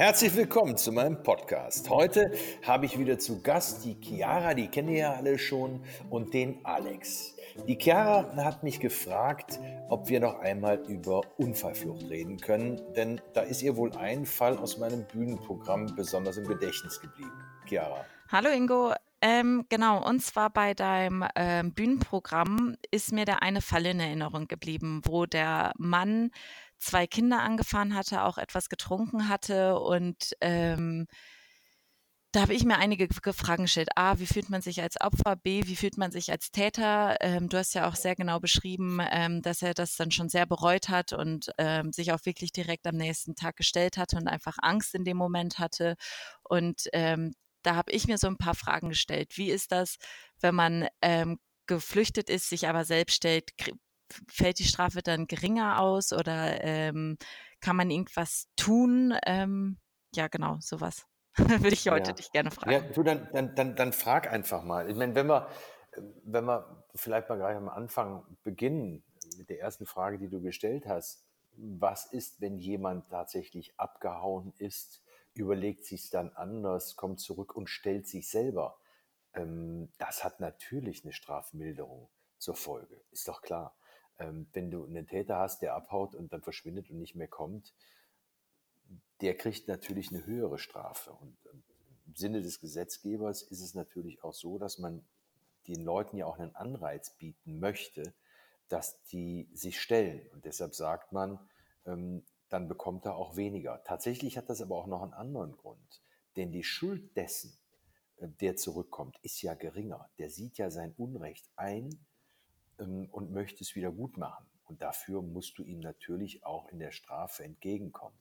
Herzlich willkommen zu meinem Podcast. Heute habe ich wieder zu Gast die Chiara, die kennt ihr ja alle schon, und den Alex. Die Chiara hat mich gefragt, ob wir noch einmal über Unfallflucht reden können, denn da ist ihr wohl ein Fall aus meinem Bühnenprogramm besonders im Gedächtnis geblieben. Chiara. Hallo Ingo, ähm, genau, und zwar bei deinem ähm, Bühnenprogramm ist mir der eine Fall in Erinnerung geblieben, wo der Mann zwei Kinder angefahren hatte, auch etwas getrunken hatte und ähm, da habe ich mir einige Fragen gestellt. A, wie fühlt man sich als Opfer? B, wie fühlt man sich als Täter? Ähm, du hast ja auch sehr genau beschrieben, ähm, dass er das dann schon sehr bereut hat und ähm, sich auch wirklich direkt am nächsten Tag gestellt hatte und einfach Angst in dem Moment hatte. Und ähm, da habe ich mir so ein paar Fragen gestellt. Wie ist das, wenn man ähm, geflüchtet ist, sich aber selbst stellt? Fällt die Strafe dann geringer aus oder ähm, kann man irgendwas tun? Ähm, ja, genau, sowas. Würde ich heute ja. dich gerne fragen. Ja, du, dann, dann, dann, dann frag einfach mal. Ich meine, wenn wir, wenn wir vielleicht mal gleich am Anfang beginnen mit der ersten Frage, die du gestellt hast. Was ist, wenn jemand tatsächlich abgehauen ist, überlegt sich dann anders, kommt zurück und stellt sich selber? Ähm, das hat natürlich eine Strafmilderung zur Folge, ist doch klar ähm, wenn du einen Täter hast, der abhaut und dann verschwindet und nicht mehr kommt, der kriegt natürlich eine höhere Strafe. Und, und im Sinne des Gesetzgebers ist es natürlich auch so, dass man den Leuten ja auch einen Anreiz bieten möchte, dass die sich stellen. Und deshalb sagt man, ähm, dann bekommt er auch weniger. Tatsächlich hat das aber auch noch einen anderen Grund. Denn die Schuld dessen, äh, der zurückkommt, ist ja geringer. Der sieht ja sein Unrecht ein ähm, und möchte es wieder gut machen. Und dafür musst du ihm natürlich auch in der Strafe entgegenkommen.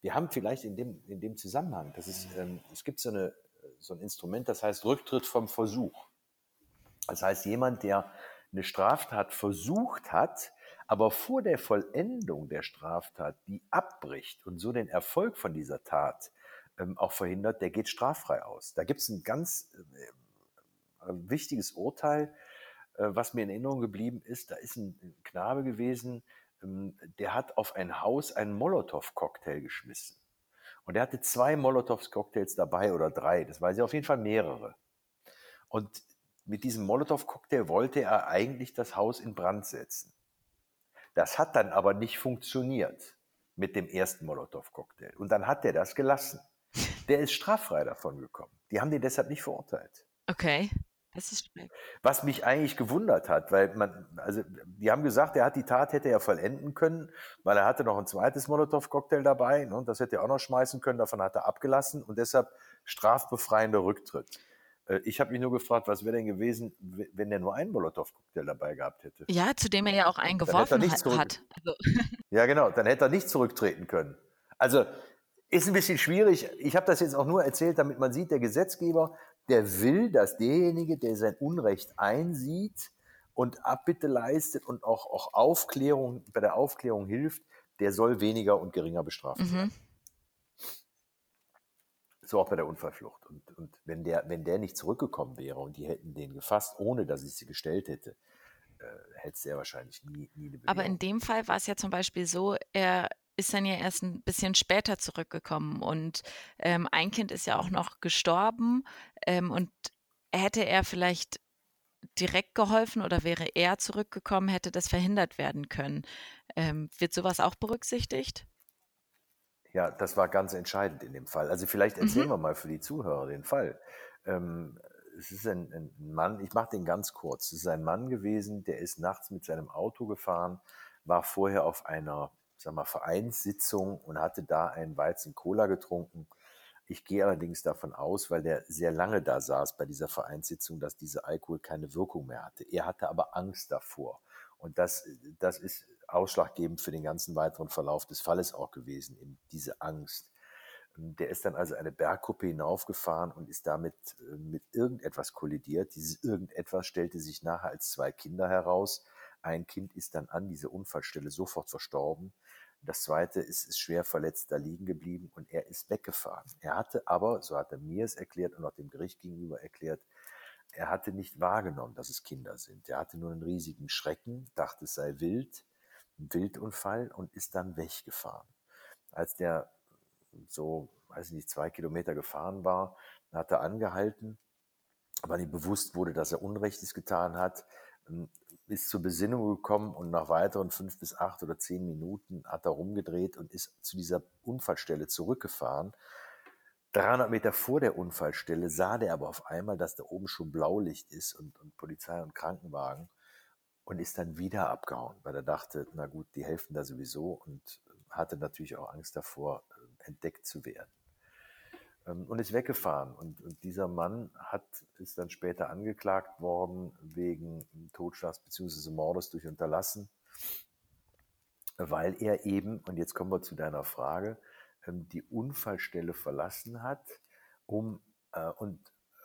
Wir haben vielleicht in dem, in dem Zusammenhang, das ist, ähm, es gibt so, eine, so ein Instrument, das heißt Rücktritt vom Versuch. Das heißt, jemand, der eine Straftat versucht hat, aber vor der Vollendung der Straftat die abbricht und so den Erfolg von dieser Tat ähm, auch verhindert, der geht straffrei aus. Da gibt es ein ganz äh, äh, wichtiges Urteil was mir in Erinnerung geblieben ist, da ist ein Knabe gewesen, ähm, der hat auf ein Haus einen Molotow-Cocktail geschmissen. Und er hatte zwei Molotow-Cocktails dabei oder drei, das weiß ich auf jeden Fall mehrere. Und mit diesem Molotow-Cocktail wollte er eigentlich das Haus in Brand setzen. Das hat dann aber nicht funktioniert mit dem ersten Molotow-Cocktail. Und dann hat er das gelassen. Der ist straffrei davon gekommen. Die haben den deshalb nicht verurteilt. Okay. Das ist schlecht. Was mich eigentlich gewundert hat, weil man, also die haben gesagt, er hat die Tat hätte er vollenden können, weil er hatte noch ein zweites Molotow-Cocktail dabei, ne, und das hätte er auch noch schmeißen können, davon hat er abgelassen und deshalb strafbefreiender Rücktritt. Äh, ich habe mich nur gefragt, was wäre denn gewesen, wenn er nur einen Molotow-Cocktail dabei gehabt hätte. Ja, zu dem er ja auch einen geworfen hat. Also. Ja, genau, dann hätte er nicht zurücktreten können. Also ist ein bisschen schwierig. Ich habe das jetzt auch nur erzählt, damit man sieht, der Gesetzgeber der will, dass derjenige, der sein Unrecht einsieht und Abbitte leistet und auch, auch Aufklärung, bei der Aufklärung hilft, der soll weniger und geringer bestraft mhm. werden. So auch bei der Unfallflucht. Und, und wenn, der, wenn der nicht zurückgekommen wäre und die hätten den gefasst, ohne dass ich sie gestellt hätte, äh, hätte es sehr wahrscheinlich nie, nie eine Bewährung. Aber in dem Fall war es ja zum Beispiel so, er ist dann ja erst ein bisschen später zurückgekommen und ähm, ein Kind ist ja auch noch gestorben ähm, und hätte er vielleicht direkt geholfen oder wäre er zurückgekommen, hätte das verhindert werden können. Ähm, wird sowas auch berücksichtigt? Ja, das war ganz entscheidend in dem Fall. Also vielleicht erzählen mhm. wir mal für die Zuhörer den Fall. Ähm, es ist ein, ein Mann, ich mache den ganz kurz. Es ist ein Mann gewesen, der ist nachts mit seinem Auto gefahren, war vorher auf einer sag mal, Vereinssitzung und hatte da einen Weizen Cola getrunken. Ich gehe allerdings davon aus, weil der sehr lange da saß bei dieser Vereinssitzung, dass dieser Alkohol keine Wirkung mehr hatte. Er hatte aber Angst davor. Und das, das ist ausschlaggebend für den ganzen weiteren Verlauf des Falles auch gewesen, eben diese Angst. Der ist dann also eine Bergkuppe hinaufgefahren und ist damit äh, mit irgendetwas kollidiert. Dieses irgendetwas stellte sich nachher als zwei Kinder heraus. Ein Kind ist dann an dieser Unfallstelle sofort verstorben. Das zweite ist, ist schwer verletzt da liegen geblieben und er ist weggefahren. Er hatte aber, so hat er mir es erklärt und auch dem Gericht gegenüber erklärt, er hatte nicht wahrgenommen, dass es Kinder sind. Er hatte nur einen riesigen Schrecken, dachte es sei wild, ein Wildunfall und ist dann weggefahren. Als der so weiß nicht, zwei Kilometer gefahren war, hat er angehalten, weil ihm bewusst wurde, dass er Unrechtes getan hat, ähm, ist zur Besinnung gekommen und nach weiteren fünf bis acht oder zehn Minuten hat er rumgedreht und ist zu dieser Unfallstelle zurückgefahren. 300 Meter vor der Unfallstelle sah der aber auf einmal, dass da oben schon Blaulicht ist und, und Polizei und Krankenwagen und ist dann wieder abgehauen, weil er dachte, na gut, die helfen da sowieso und hatte natürlich auch Angst davor, äh, entdeckt zu werden. Ähm, und ist weggefahren. Und, und, dieser Mann hat, ist dann später angeklagt worden wegen Totschlags bzw. Mordes durch Unterlassen, weil er eben, und jetzt kommen wir zu deiner Frage, ähm, die Unfallstelle verlassen hat, um äh, und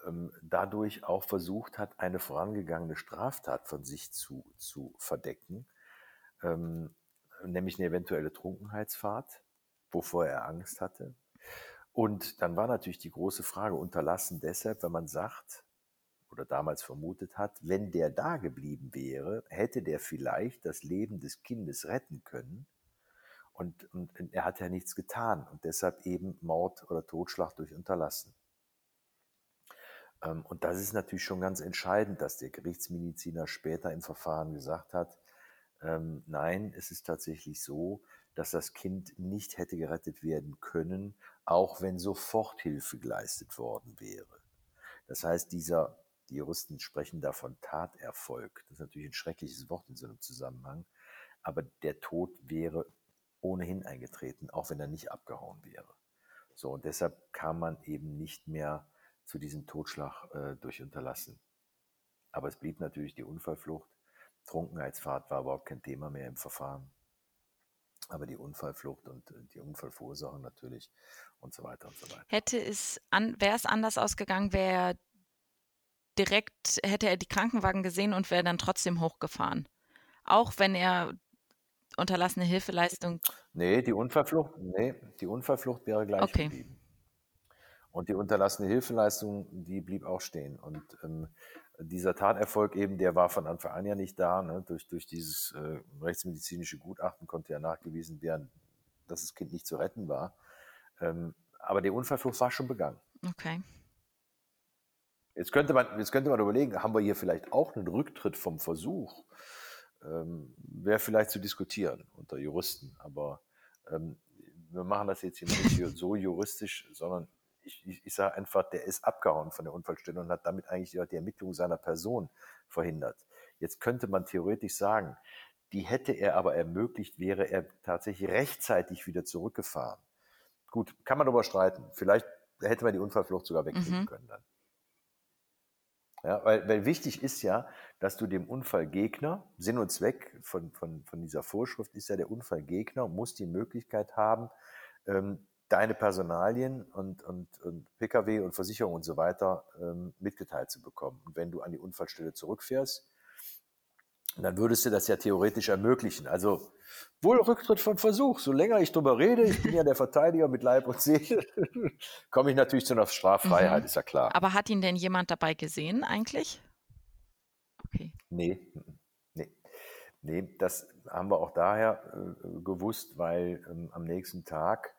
ähm, dadurch auch versucht hat, eine vorangegangene Straftat von sich zu, zu verdecken, ähm, nämlich eine eventuelle Trunkenheitsfahrt, wovor er Angst hatte. Und dann war natürlich die große Frage, unterlassen deshalb, wenn man sagt oder damals vermutet hat, wenn der da geblieben wäre, hätte der vielleicht das Leben des Kindes retten können. Und, und, er hat ja nichts getan und deshalb eben Mord oder Totschlag durch Unterlassen. Ähm, und das ist natürlich schon ganz entscheidend, dass der Gerichtsmediziner später im Verfahren gesagt hat, ähm, nein, es ist tatsächlich so, dass das Kind nicht hätte gerettet werden können, auch wenn Soforthilfe geleistet worden wäre. Das heißt, dieser, die Juristen sprechen da von Taterfolg. Das ist natürlich ein schreckliches Wort in so einem Zusammenhang. Aber der Tod wäre ohnehin eingetreten, auch wenn er nicht abgehauen wäre. So, und deshalb kam man eben nicht mehr zu diesem Totschlag äh, durch Unterlassen. Aber es blieb natürlich die Unfallflucht. Trunkenheitsfahrt war überhaupt kein Thema mehr im Verfahren. Aber die Unfallflucht und äh, die Unfallverursacher natürlich und so weiter und so weiter. Hätte es an, wäre es anders ausgegangen, wäre direkt, hätte er die Krankenwagen gesehen und wäre dann trotzdem hochgefahren. Auch wenn er unterlassene Hilfeleistung. Nee, die Unfallflucht, nee, die Unfallflucht wäre gleich okay. geblieben. Und die unterlassene Hilfeleistung, die blieb auch stehen. Und ähm, dieser Taterfolg eben, der war von Anfang an ja nicht da. Ne? Durch, durch dieses äh, rechtsmedizinische Gutachten konnte ja nachgewiesen werden, dass das Kind nicht zu retten war. Ähm, aber der Unfallflucht war schon begangen. Okay. Jetzt könnte, man, jetzt könnte man überlegen, haben wir hier vielleicht auch einen Rücktritt vom Versuch? Ähm, Wäre vielleicht zu diskutieren unter Juristen. Aber ähm, wir machen das jetzt hier nicht so juristisch, sondern ich, ich, ich sage einfach, der ist abgehauen von der Unfallstelle und hat damit eigentlich die Ermittlung seiner Person verhindert. Jetzt könnte man theoretisch sagen, die hätte er aber ermöglicht, wäre er tatsächlich rechtzeitig wieder zurückgefahren. Gut, kann man darüber streiten. Vielleicht hätte man die Unfallflucht sogar wegkriegen mhm. können dann. Ja, weil, weil wichtig ist ja, dass du dem Unfallgegner, Sinn und Zweck von, von, von dieser Vorschrift ist ja, der Unfallgegner muss die Möglichkeit haben, ähm, deine Personalien und, und, und Pkw und Versicherung und so weiter ähm, mitgeteilt zu bekommen. Und wenn du an die Unfallstelle zurückfährst, dann würdest du das ja theoretisch ermöglichen. Also wohl Rücktritt von Versuch. So länger ich drüber rede, ich bin ja der Verteidiger mit Leib und Seele, komme ich natürlich zu einer Straffreiheit, mhm. ist ja klar. Aber hat ihn denn jemand dabei gesehen eigentlich? Okay. Nee, nee. Nee, das haben wir auch daher äh, gewusst, weil ähm, am nächsten Tag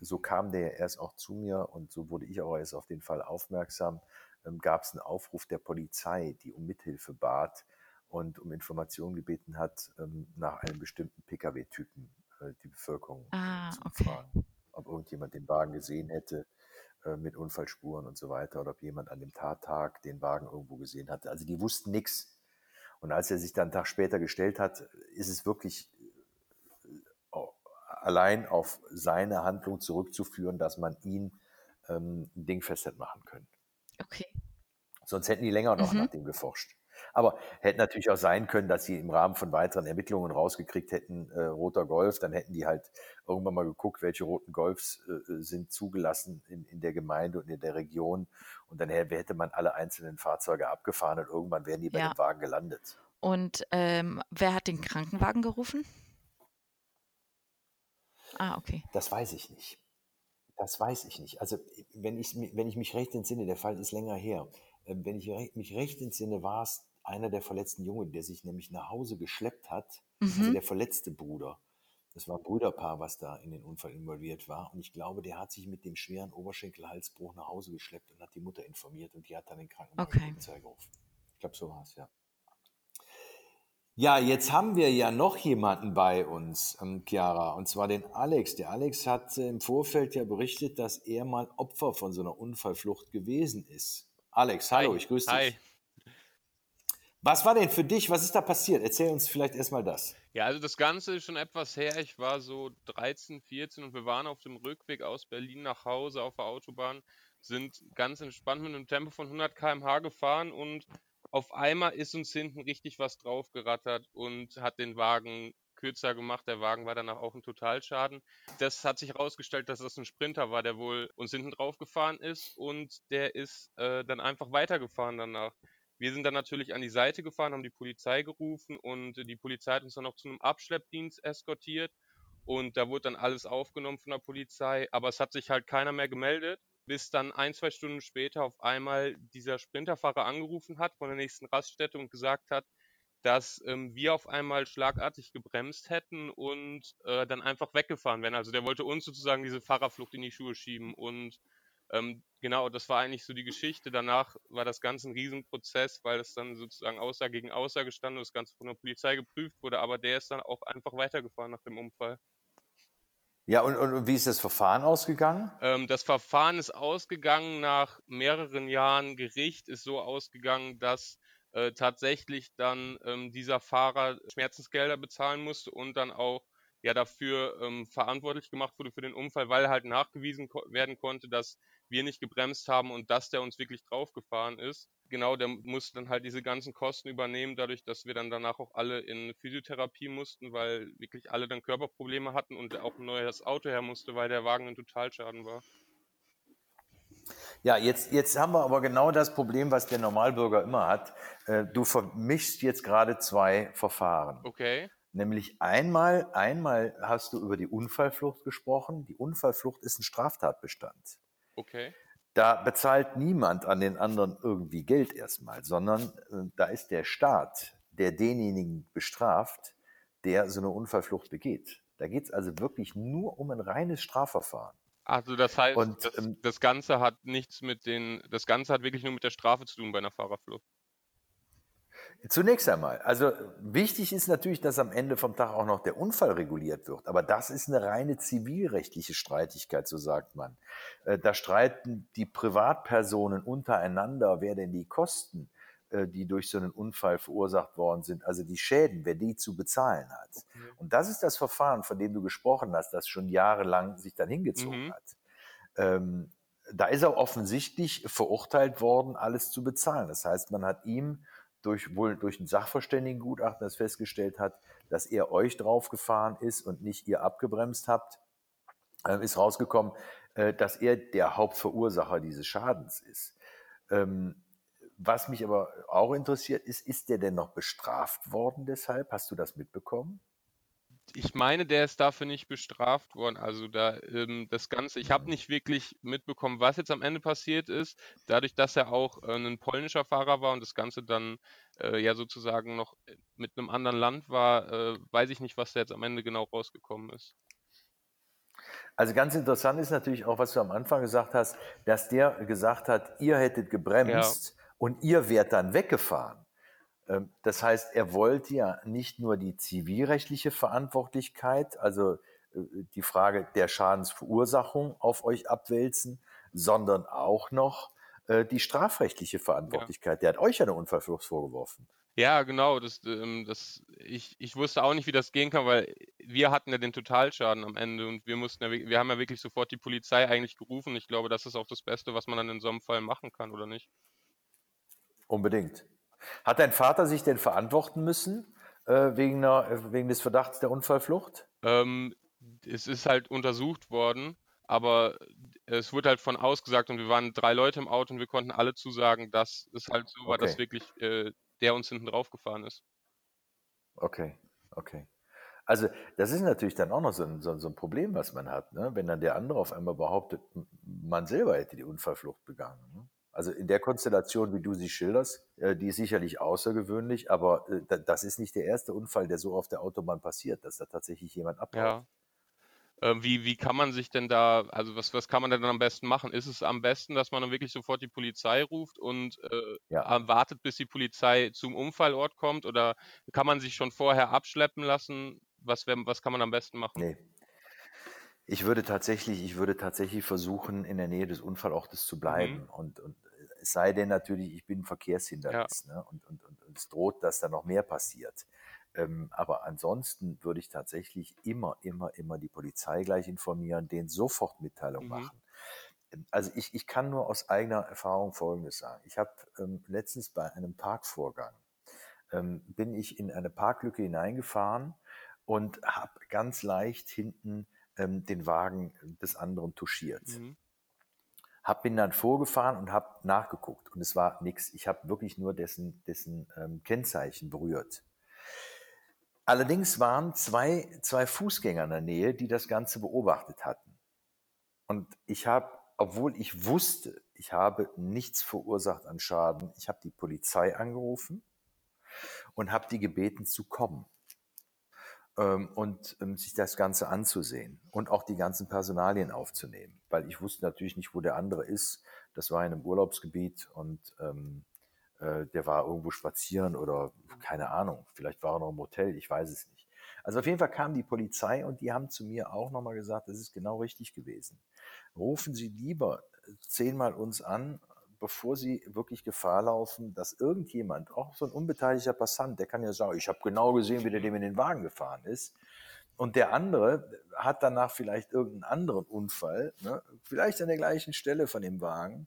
so kam der erst auch zu mir und so wurde ich auch erst auf den Fall aufmerksam, ähm, gab es einen Aufruf der Polizei, die um Mithilfe bat und um Informationen gebeten hat ähm, nach einem bestimmten Pkw-Typen äh, die Bevölkerung ah, zu befragen. Okay. Ob irgendjemand den Wagen gesehen hätte äh, mit Unfallspuren und so weiter oder ob jemand an dem Tattag den Wagen irgendwo gesehen hatte. Also die wussten nichts. Und als er sich dann einen Tag später gestellt hat, ist es wirklich allein auf seine Handlung zurückzuführen, dass man ihn ähm, dingfest hätte machen können. Okay. Sonst hätten die länger noch mhm. nach dem geforscht. Aber hätte natürlich auch sein können, dass sie im Rahmen von weiteren Ermittlungen rausgekriegt hätten, äh, roter Golf, dann hätten die halt irgendwann mal geguckt, welche roten Golfs äh, sind zugelassen in, in der Gemeinde und in der Region. Und dann hätte man alle einzelnen Fahrzeuge abgefahren und irgendwann wären die bei ja. dem Wagen gelandet. Und ähm, wer hat den Krankenwagen gerufen? Ah, okay. Das weiß ich nicht. Das weiß ich nicht. Also, wenn ich, wenn ich mich recht entsinne, der Fall ist länger her, ähm, wenn ich mich recht entsinne, war es einer der verletzten Jungen, der sich nämlich nach Hause geschleppt hat, also mhm. also der verletzte Bruder, Das war ein Brüderpaar, was da in den Unfall involviert war. Und ich glaube, der hat sich mit dem schweren Oberschenkelhalsbruch nach Hause geschleppt und hat die Mutter informiert und die hat dann den Krankenwagen okay. Gerufen. Ich glaube, so war es, ja. Ja, jetzt haben wir ja noch jemanden bei uns, ähm, Chiara, und zwar den Alex. Der Alex hat äh, im Vorfeld ja berichtet, dass er mal Opfer von so einer Unfallflucht gewesen ist. Alex, hallo, Hi. ich grüße dich. Hi. Was war denn für dich, was ist da passiert? Erzähl uns vielleicht erstmal das. Ja, also das Ganze ist schon etwas her. Ich war so 13, 14 und wir waren auf dem Rückweg aus Berlin nach Hause auf der Autobahn, sind ganz entspannt mit einem Tempo von 100 km/h gefahren und auf einmal ist uns hinten richtig was draufgerattert und hat den Wagen kürzer gemacht. Der Wagen war danach auch ein Totalschaden. Das hat sich herausgestellt, dass das ein Sprinter war, der wohl uns hinten drauf gefahren ist und der ist äh, dann einfach weitergefahren danach. Wir sind dann natürlich an die Seite gefahren, haben die Polizei gerufen und die Polizei hat uns dann noch zu einem Abschleppdienst eskortiert und da wurde dann alles aufgenommen von der Polizei, aber es hat sich halt keiner mehr gemeldet, bis dann ein, zwei Stunden später auf einmal dieser Sprinterfahrer angerufen hat von der nächsten Raststätte und gesagt hat, dass ähm, wir auf einmal schlagartig gebremst hätten und äh, dann einfach weggefahren wären. Also der wollte uns sozusagen diese Fahrerflucht in die Schuhe schieben und ähm, genau, das war eigentlich so die Geschichte. Danach war das Ganze ein Riesenprozess, weil es dann sozusagen Aussage gegen Aussage stand und das Ganze von der Polizei geprüft wurde, aber der ist dann auch einfach weitergefahren nach dem Unfall. Ja, und, und wie ist das Verfahren ausgegangen? Ähm, das Verfahren ist ausgegangen nach mehreren Jahren Gericht, ist so ausgegangen, dass äh, tatsächlich dann ähm, dieser Fahrer Schmerzensgelder bezahlen musste und dann auch ja dafür ähm, verantwortlich gemacht wurde für den Unfall, weil halt nachgewiesen ko werden konnte, dass wir nicht gebremst haben und dass der uns wirklich draufgefahren ist. Genau, der musste dann halt diese ganzen Kosten übernehmen, dadurch, dass wir dann danach auch alle in Physiotherapie mussten, weil wirklich alle dann Körperprobleme hatten und auch ein neues Auto her musste, weil der Wagen ein Totalschaden war. Ja, jetzt, jetzt haben wir aber genau das Problem, was der Normalbürger immer hat. Äh, du vermischst jetzt gerade zwei Verfahren. Okay. Nämlich einmal, einmal hast du über die Unfallflucht gesprochen. Die Unfallflucht ist ein Straftatbestand. Okay. Da bezahlt niemand an den anderen irgendwie Geld erstmal, sondern äh, da ist der Staat, der denjenigen bestraft, der so eine Unfallflucht begeht. Da geht es also wirklich nur um ein reines Strafverfahren. Also das heißt, Und, das, ähm, das Ganze hat nichts mit den, das Ganze hat wirklich nur mit der Strafe zu tun bei einer Fahrerflucht. Zunächst einmal, also wichtig ist natürlich, dass am Ende vom Tag auch noch der Unfall reguliert wird. Aber das ist eine reine zivilrechtliche Streitigkeit, so sagt man. Äh, da streiten die Privatpersonen untereinander, wer denn die Kosten, äh, die durch so einen Unfall verursacht worden sind, also die Schäden, wer die zu bezahlen hat. Und das ist das Verfahren, von dem du gesprochen hast, das schon jahrelang sich dann hingezogen mhm. hat. Ähm, da ist er offensichtlich verurteilt worden, alles zu bezahlen. Das heißt, man hat ihm durch, wohl durch ein Sachverständigengutachten, das festgestellt hat, dass er euch draufgefahren ist und nicht ihr abgebremst habt, äh, ist rausgekommen, äh, dass er der Hauptverursacher dieses Schadens ist. Ähm, was mich aber auch interessiert ist, ist der denn noch bestraft worden deshalb? Hast du das mitbekommen? Ich meine, der ist dafür nicht bestraft worden. Also da ähm, das Ganze, ich habe nicht wirklich mitbekommen, was jetzt am Ende passiert ist. Dadurch, dass er auch äh, ein polnischer Fahrer war und das Ganze dann äh, ja sozusagen noch äh, mit einem anderen Land war, äh, weiß ich nicht, was da jetzt am Ende genau rausgekommen ist. Also ganz interessant ist natürlich auch, was du am Anfang gesagt hast, dass der gesagt hat, ihr hättet gebremst ja. und ihr wärt dann weggefahren. Ähm, das heißt, er wollte ja nicht nur die zivilrechtliche Verantwortlichkeit, also äh, die Frage der Schadensverursachung auf euch abwälzen, sondern auch noch äh, die strafrechtliche Verantwortlichkeit. Ja. Der hat euch ja eine Unfallflucht vorgeworfen. Ja, genau. Das, ähm, das, ich, ich wusste auch nicht, wie das gehen kann, weil wir hatten ja den Totalschaden am Ende und wir mussten ja, wir haben ja wirklich sofort die Polizei eigentlich gerufen. Ich glaube, das ist auch das Beste, was man dann in so einem Fall machen kann, oder nicht? Unbedingt. Hat dein Vater sich denn verantworten müssen äh, wegen, einer, äh, wegen des Verdachts der Unfallflucht? Ähm, es ist halt untersucht worden, aber es wurde halt von ausgesagt und wir waren drei Leute im Auto und wir konnten alle zusagen, dass es halt so war, okay. dass wirklich äh, der uns hinten drauf gefahren ist. Okay, okay. Also das ist natürlich dann auch noch so ein, so, so ein Problem, was man hat, ne? wenn dann der andere auf einmal behauptet, man selber hätte die Unfallflucht begangen. Ne? Also in der Konstellation, wie du sie schilderst, äh, die ist sicherlich außergewöhnlich, aber äh, das ist nicht der erste Unfall, der so auf der Autobahn passiert, dass da tatsächlich jemand abhaut. Ja. Ähm, wie, wie kann man sich denn da, also was, was kann man denn am besten machen? Ist es am besten, dass man dann wirklich sofort die Polizei ruft und äh, ja. wartet, bis die Polizei zum Unfallort kommt? Oder kann man sich schon vorher abschleppen lassen? Was, was kann man am besten machen? Nee. Ich würde tatsächlich, ich würde tatsächlich versuchen, in der Nähe des Unfallortes zu bleiben. Mhm. Und, und es sei denn natürlich, ich bin Verkehrshindernis ja. ne? und, und, und, und, es droht, dass da noch mehr passiert. Ähm, aber ansonsten würde ich tatsächlich immer, immer, immer die Polizei gleich informieren, denen sofort Mitteilung mhm. machen. Ähm, also ich, ich kann nur aus eigener Erfahrung Folgendes sagen. Ich habe ähm, letztens bei einem Parkvorgang, ähm, bin ich in eine Parklücke hineingefahren und habe ganz leicht hinten ähm, den Wagen des anderen touchiert. Mhm. Hab bin dann vorgefahren und habe nachgeguckt und es war nichts. Ich habe wirklich nur dessen, dessen ähm, Kennzeichen berührt. Allerdings waren zwei, zwei Fußgänger in der Nähe, die das Ganze beobachtet hatten. Und ich habe, obwohl ich wusste, ich habe nichts verursacht an Schaden, ich habe die Polizei angerufen und habe die gebeten zu kommen und ähm, sich das Ganze anzusehen und auch die ganzen Personalien aufzunehmen, weil ich wusste natürlich nicht, wo der andere ist. Das war in einem Urlaubsgebiet und ähm, äh, der war irgendwo spazieren oder keine Ahnung, vielleicht war er noch im Hotel, ich weiß es nicht. Also auf jeden Fall kam die Polizei und die haben zu mir auch nochmal gesagt, das ist genau richtig gewesen. Rufen Sie lieber zehnmal uns an, bevor Sie wirklich Gefahr laufen, dass irgendjemand, auch so ein unbeteiligter Passant, der kann ja sagen, ich habe genau gesehen, wie der dem in den Wagen gefahren ist. Und der andere hat danach vielleicht irgendeinen anderen Unfall, ne? vielleicht an der gleichen Stelle von dem Wagen,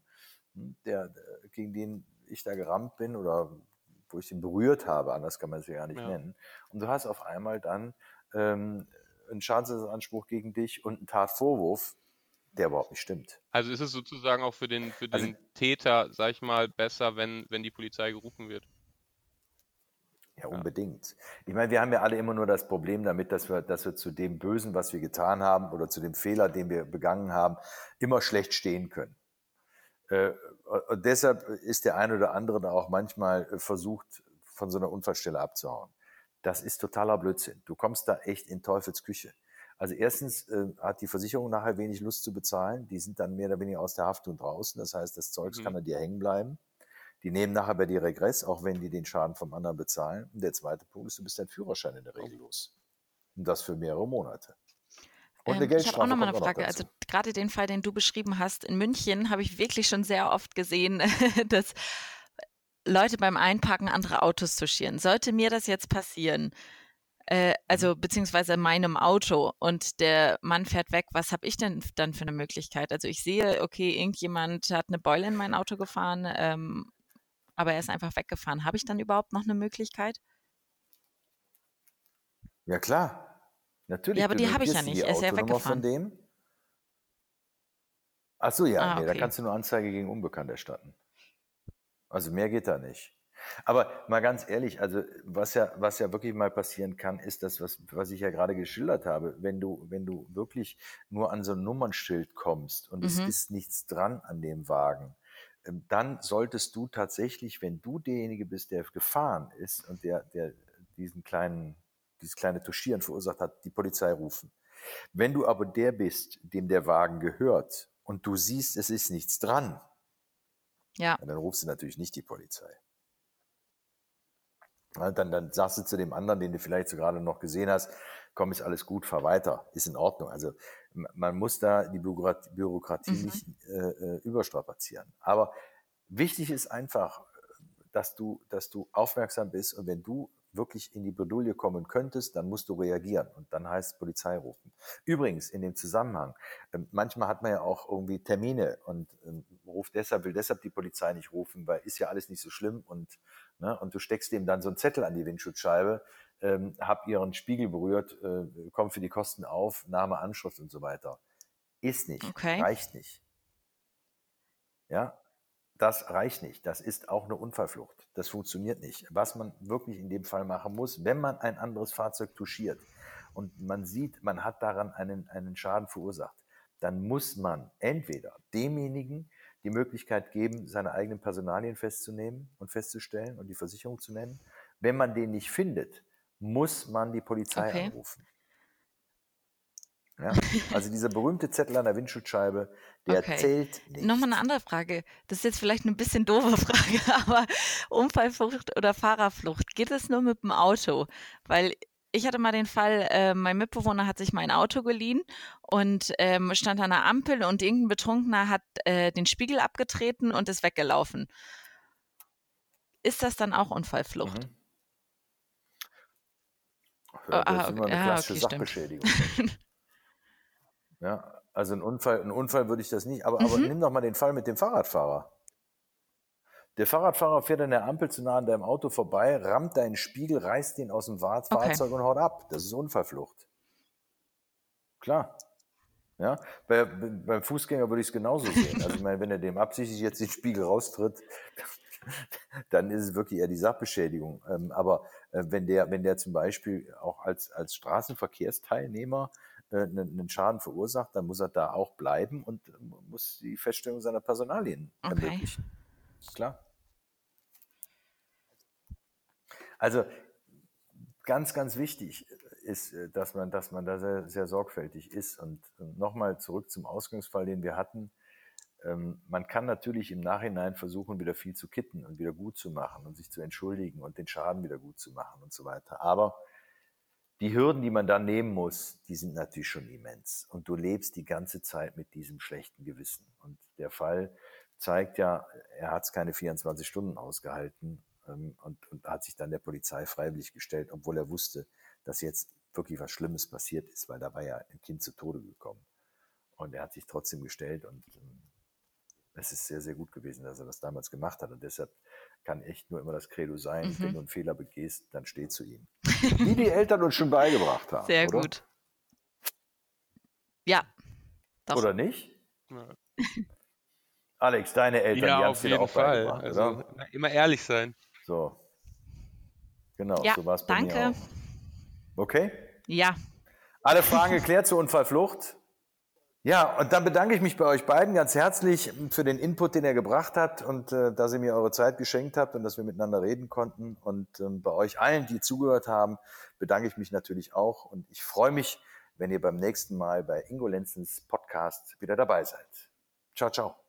hm, der, gegen den ich da gerammt bin oder wo ich ihn berührt habe, anders kann man es ja gar nicht ja. nennen. Und du hast auf einmal dann ähm, einen Schadensersatzanspruch gegen dich und einen Tatvorwurf, der überhaupt nicht stimmt. Also ist es sozusagen auch für den, für also den Täter, sag ich mal, besser, wenn, wenn die Polizei gerufen wird? Ja, unbedingt. Ich meine, wir haben ja alle immer nur das Problem damit, dass wir, dass wir zu dem Bösen, was wir getan haben oder zu dem Fehler, den wir begangen haben, immer schlecht stehen können. Äh, und deshalb ist der eine oder andere da auch manchmal äh, versucht, von so einer Unfallstelle abzuhauen. Das ist totaler Blödsinn. Du kommst da echt in Teufels Küche. Also erstens äh, hat die Versicherung nachher wenig Lust zu bezahlen. Die sind dann mehr oder weniger aus der Haftung draußen. Das heißt, das Zeugs mhm. kann an dir hängen bleiben. Die nehmen nachher bei dir Regress, auch wenn die den Schaden vom anderen bezahlen. Und der zweite Punkt ist, du bist dein Führerschein in der Regel los. Und das für mehrere Monate. Und eine ähm, ich habe auch noch mal eine Frage. Also gerade den Fall, den du beschrieben hast, in München habe ich wirklich schon sehr oft gesehen, dass Leute beim Einparken andere Autos touchieren. Sollte mir das jetzt passieren, äh, also mhm. beziehungsweise meinem Auto und der Mann fährt weg, was habe ich denn dann für eine Möglichkeit? Also ich sehe, okay, irgendjemand hat eine Beule in mein Auto gefahren, ähm, aber er ist einfach weggefahren. Habe ich dann überhaupt noch eine Möglichkeit? Ja klar, Natürlich. Ja, aber die habe ich ja nicht. Er ist ja weggefahren. Von dem. Ach so, ja, ah, nee, da kannst du nur Anzeige gegen Unbekannt erstatten. Also mehr geht da nicht. Aber mal ganz ehrlich, also was ja, was ja wirklich mal passieren kann, ist das, was, was ich ja gerade geschildert habe. Wenn du, wenn du wirklich nur an so ein Nummernschild kommst und mhm. es ist nichts dran an dem Wagen, ähm, dann solltest du tatsächlich, wenn du derjenige bist, der gefahren ist und der, der diesen kleinen dieses kleine Tuschieren verursacht hat, die Polizei rufen. Wenn du aber der bist, dem der Wagen gehört und du siehst, es ist nichts dran, ja. dann rufst du natürlich nicht die Polizei. Dann, dann sagst du zu dem anderen, den du vielleicht so gerade noch gesehen hast, komm, ist alles gut, fahr weiter, ist in Ordnung. Also man muss da die Bürokratie mhm. nicht äh, äh, überstrapazieren. Aber wichtig ist einfach, dass du, dass du aufmerksam bist und wenn du wirklich in die Bredouille kommen könntest, dann musst du reagieren und dann heißt Polizei rufen. Übrigens, in dem Zusammenhang, ähm, manchmal hat man ja auch irgendwie Termine und ähm, ruft deshalb, will deshalb die Polizei nicht rufen, weil ist ja alles nicht so schlimm und, ne, und du steckst dem dann so einen Zettel an die Windschutzscheibe, ähm, hab ihren Spiegel berührt, äh, komm für die Kosten auf, Name, Anschrift und so weiter. Ist nicht, okay. reicht nicht. Ja, das reicht nicht. Das ist auch eine Unfallflucht. Das funktioniert nicht. Was man wirklich in dem Fall machen muss, wenn man ein anderes Fahrzeug touchiert und man sieht, man hat daran einen, einen Schaden verursacht, dann muss man entweder demjenigen, die Möglichkeit geben, seine eigenen Personalien festzunehmen und festzustellen und die Versicherung zu nennen. Wenn man den nicht findet, muss man die Polizei okay. anrufen. Ja? Also dieser berühmte Zettel an der Windschutzscheibe, der okay. zählt nicht. Nochmal eine andere Frage. Das ist jetzt vielleicht eine bisschen doofe Frage, aber Unfallflucht oder Fahrerflucht, geht es nur mit dem Auto? Weil ich hatte mal den Fall, äh, mein Mitbewohner hat sich mein Auto geliehen und ähm, stand an der Ampel und irgendein Betrunkener hat äh, den Spiegel abgetreten und ist weggelaufen. Ist das dann auch Unfallflucht? Mhm. Ja, das ah, ist immer eine klassische okay, Sachbeschädigung. Ja, also ein Unfall, ein Unfall würde ich das nicht, aber, mhm. aber nimm doch mal den Fall mit dem Fahrradfahrer. Der Fahrradfahrer fährt an der Ampel zu nah an deinem Auto vorbei, rammt deinen Spiegel, reißt ihn aus dem Fahrzeug okay. und haut ab. Das ist Unfallflucht. Klar. Ja, bei, beim Fußgänger würde ich es genauso sehen. Also ich meine, wenn er dem absichtlich jetzt den Spiegel raustritt, dann ist es wirklich eher die Sachbeschädigung. Ähm, aber äh, wenn der, wenn der zum Beispiel auch als, als Straßenverkehrsteilnehmer einen Schaden verursacht, dann muss er da auch bleiben und äh, muss die Feststellung seiner Personalien okay. ermöglichen. Klar. Also ganz, ganz wichtig ist, äh, dass man, dass man da sehr, sehr sorgfältig ist. Und nochmal zurück zum Ausgangsfall, den wir hatten. Ähm, man kann natürlich im Nachhinein versuchen, wieder viel zu kitten und wieder gut zu machen und sich zu entschuldigen und den Schaden wieder gut zu machen und so weiter. Aber die Hürden, die man dann nehmen muss, die sind natürlich schon immens. Und du lebst die ganze Zeit mit diesem schlechten Gewissen. Und der Fall zeigt ja, er hat es keine 24 Stunden ausgehalten ähm, und, und hat sich dann der Polizei freiwillig gestellt, obwohl er wusste, dass jetzt wirklich was Schlimmes passiert ist, weil da war ja ein Kind zu Tode gekommen. Und er hat sich trotzdem gestellt und ähm, es ist sehr, sehr gut gewesen, dass er das damals gemacht hat. Und deshalb kann echt nur immer das Credo sein, mhm. wenn du einen Fehler begehst, dann steh zu ihm. Wie die Eltern uns schon beigebracht haben. Sehr oder? gut. Ja. Doch. Oder nicht? Ja. Alex, deine Eltern, ja, die haben es dir auch Fall. beigebracht, also, oder? Immer ehrlich sein. So. Genau, ja, so war es bei danke. mir auch. Okay? Ja. Alle Fragen geklärt zur Unfallflucht? Ja, und dann bedanke ich mich bei euch beiden ganz herzlich für den Input, den ihr gebracht habt und äh, dass ihr mir eure Zeit geschenkt habt und dass wir miteinander reden konnten. Und ähm, bei euch allen, die zugehört haben, bedanke ich mich natürlich auch. Und ich freue mich, wenn ihr beim nächsten Mal bei Ingo Lenzens Podcast wieder dabei seid. Ciao, ciao.